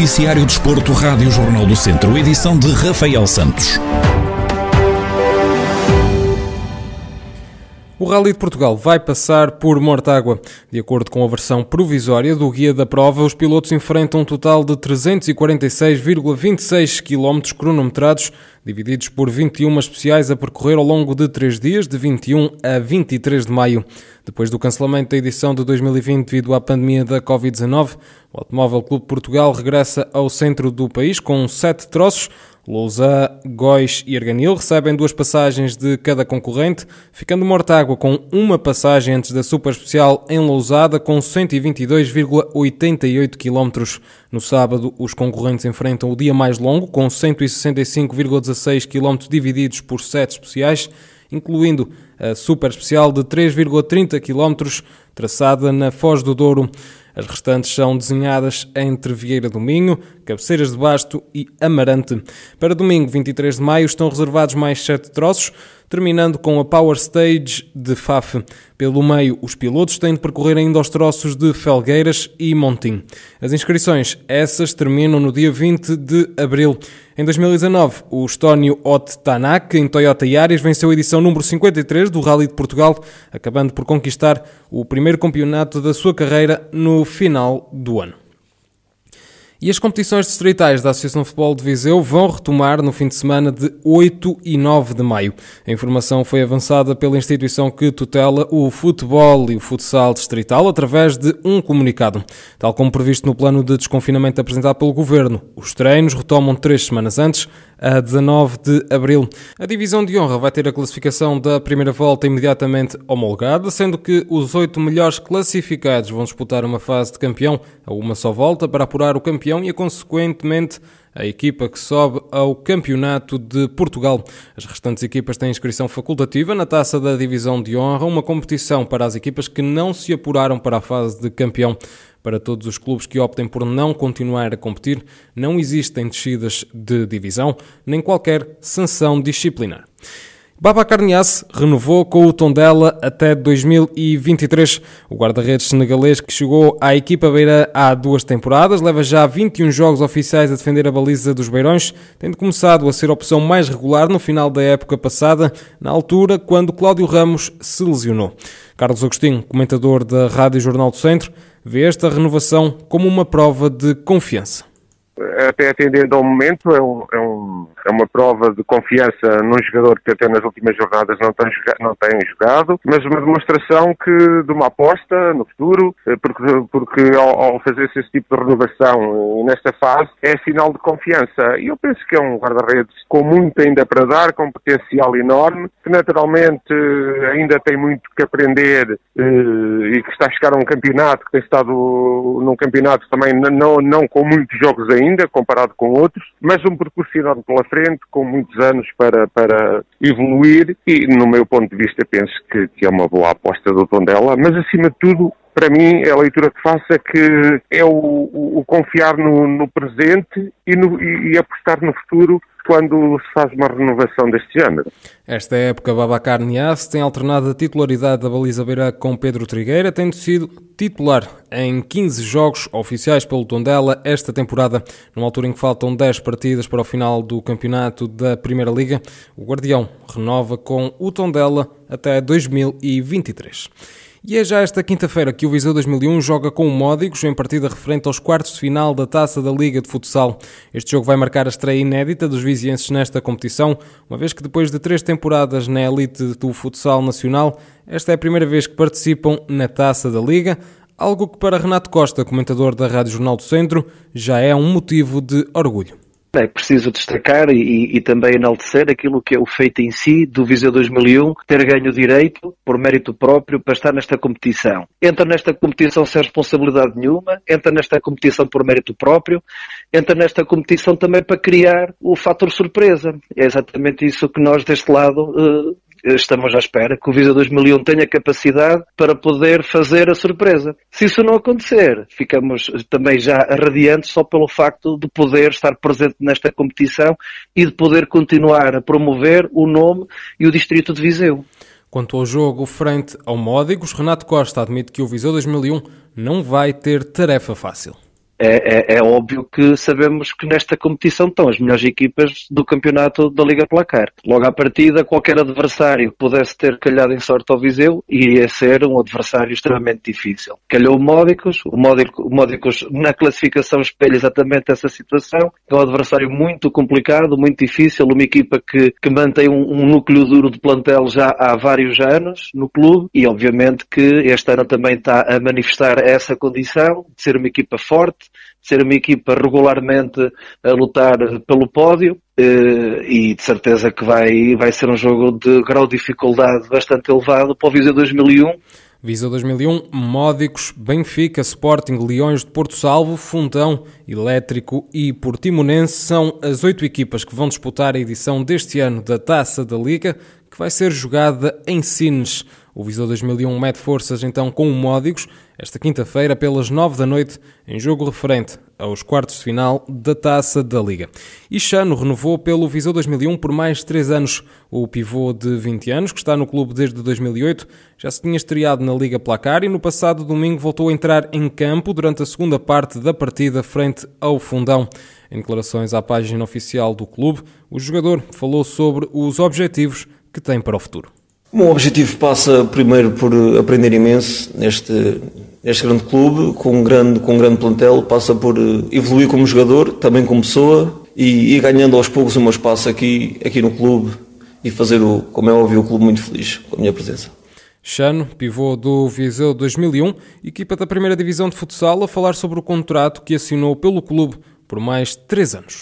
Noticiário Desporto, Rádio Jornal do Centro, edição de Rafael Santos. O Rally de Portugal vai passar por Mortágua. De acordo com a versão provisória do guia da prova, os pilotos enfrentam um total de 346,26 km cronometrados, divididos por 21 especiais a percorrer ao longo de três dias, de 21 a 23 de maio. Depois do cancelamento da edição de 2020 devido à pandemia da Covid-19, o Automóvel Clube Portugal regressa ao centro do país com sete troços, Lousã, Góis e Arganil recebem duas passagens de cada concorrente, ficando Mortágua com uma passagem antes da Super Especial em Lousada com 122,88 km. No sábado, os concorrentes enfrentam o dia mais longo com 165,16 km divididos por sete especiais, incluindo a Super Especial de 3,30 km traçada na Foz do Douro. As restantes são desenhadas entre Vieira do Minho, Cabeceiras de Basto e Amarante. Para domingo, 23 de maio, estão reservados mais sete troços, terminando com a Power Stage de Faf. Pelo meio, os pilotos têm de percorrer ainda os troços de Felgueiras e Montim. As inscrições, essas, terminam no dia 20 de abril. Em 2019, o Estónio Ot Tanak, em Toyota Yaris, venceu a edição número 53 do Rally de Portugal, acabando por conquistar o primeiro campeonato da sua carreira no final do ano. E as competições distritais da Associação de Futebol de Viseu vão retomar no fim de semana de 8 e 9 de maio. A informação foi avançada pela instituição que tutela o futebol e o futsal distrital através de um comunicado. Tal como previsto no plano de desconfinamento apresentado pelo Governo, os treinos retomam três semanas antes, a 19 de abril. A divisão de honra vai ter a classificação da primeira volta imediatamente homologada, sendo que os oito melhores classificados vão disputar uma fase de campeão a uma só volta para apurar o campeão e, consequentemente, a equipa que sobe ao Campeonato de Portugal. As restantes equipas têm inscrição facultativa na taça da Divisão de Honra, uma competição para as equipas que não se apuraram para a fase de campeão. Para todos os clubes que optem por não continuar a competir, não existem descidas de divisão nem qualquer sanção disciplinar. Babacar Niasse renovou com o Tondela até 2023. O guarda-redes senegalês que chegou à equipa beira há duas temporadas, leva já 21 jogos oficiais a defender a baliza dos Beirões, tendo começado a ser a opção mais regular no final da época passada, na altura quando Cláudio Ramos se lesionou. Carlos Agostinho, comentador da Rádio Jornal do Centro, vê esta renovação como uma prova de confiança até atendendo ao momento, é, um, é, um, é, uma prova de confiança num jogador que até nas últimas jornadas não tem, não tem jogado, mas uma demonstração que, de uma aposta no futuro, eh, porque, porque ao, ao fazer-se esse tipo de renovação nesta fase, é sinal de confiança. E eu penso que é um guarda-redes com muito ainda para dar, com potencial enorme, que naturalmente ainda tem muito que aprender eh, e que está a chegar a um campeonato, que tem estado num campeonato também não, não com muitos jogos ainda, ainda, comparado com outros, mas um percurso enorme pela frente, com muitos anos para, para evoluir e, no meu ponto de vista, penso que, que é uma boa aposta do Tondela, mas acima de tudo, para mim, a leitura que faço é que é o, o, confiar no, no presente e, no, e, e apostar no futuro quando se faz uma renovação deste género. Esta época, Babacar Nias tem alternado a titularidade da baliza beira com Pedro Trigueira, tendo sido titular em 15 jogos oficiais pelo Tondela esta temporada, numa altura em que faltam 10 partidas para o final do campeonato da Primeira Liga. O Guardião renova com o Tondela até 2023. E é já esta quinta-feira que o Viseu 2001 joga com o Módigos em partida referente aos quartos de final da Taça da Liga de Futsal. Este jogo vai marcar a estreia inédita dos vizienses nesta competição, uma vez que depois de três temporadas na elite do futsal nacional, esta é a primeira vez que participam na Taça da Liga, algo que para Renato Costa, comentador da Rádio Jornal do Centro, já é um motivo de orgulho. É preciso destacar e, e, também enaltecer aquilo que é o feito em si do Viseu 2001, ter ganho direito, por mérito próprio, para estar nesta competição. Entra nesta competição sem responsabilidade nenhuma, entra nesta competição por mérito próprio, entra nesta competição também para criar o fator surpresa. É exatamente isso que nós deste lado uh, estamos à espera que o Visa 2001 tenha capacidade para poder fazer a surpresa. Se isso não acontecer, ficamos também já radiantes só pelo facto de poder estar presente nesta competição e de poder continuar a promover o nome e o distrito de Viseu. Quanto ao jogo frente ao Módigos, Renato Costa admite que o Viseu 2001 não vai ter tarefa fácil é, é, é, óbvio que sabemos que nesta competição estão as melhores equipas do campeonato da Liga Placar. Logo à partida, qualquer adversário que pudesse ter calhado em sorte ao Viseu iria ser um adversário extremamente difícil. Calhou o Módicos, o Módicos, na classificação espelha exatamente essa situação. É um adversário muito complicado, muito difícil, uma equipa que, que mantém um, um núcleo duro de plantel já há vários anos no clube e obviamente que este ano também está a manifestar essa condição de ser uma equipa forte, ser uma equipa regularmente a lutar pelo pódio eh, e de certeza que vai, vai ser um jogo de grau de dificuldade bastante elevado para o Viseu 2001. Viseu 2001, Módicos, Benfica, Sporting, Leões de Porto Salvo, Fundão, Elétrico e Portimonense são as oito equipas que vão disputar a edição deste ano da Taça da Liga, que vai ser jogada em Sines. O Viseu 2001 mete forças então com o Módicos esta quinta-feira pelas nove da noite em jogo referente aos quartos de final da Taça da Liga. E Chano renovou pelo Viseu 2001 por mais três anos. O pivô de 20 anos, que está no clube desde 2008, já se tinha estreado na Liga Placar e no passado domingo voltou a entrar em campo durante a segunda parte da partida frente ao Fundão. Em declarações à página oficial do clube, o jogador falou sobre os objetivos que tem para o futuro. O meu objetivo passa primeiro por aprender imenso neste, neste grande clube, com um grande, com um grande plantel, passa por evoluir como jogador, também como pessoa e ir ganhando aos poucos o meu espaço aqui, aqui no clube e fazer, o, como é óbvio, o clube muito feliz com a minha presença. Chano, pivô do Viseu 2001, equipa da primeira divisão de futsal, a falar sobre o contrato que assinou pelo clube por mais três anos.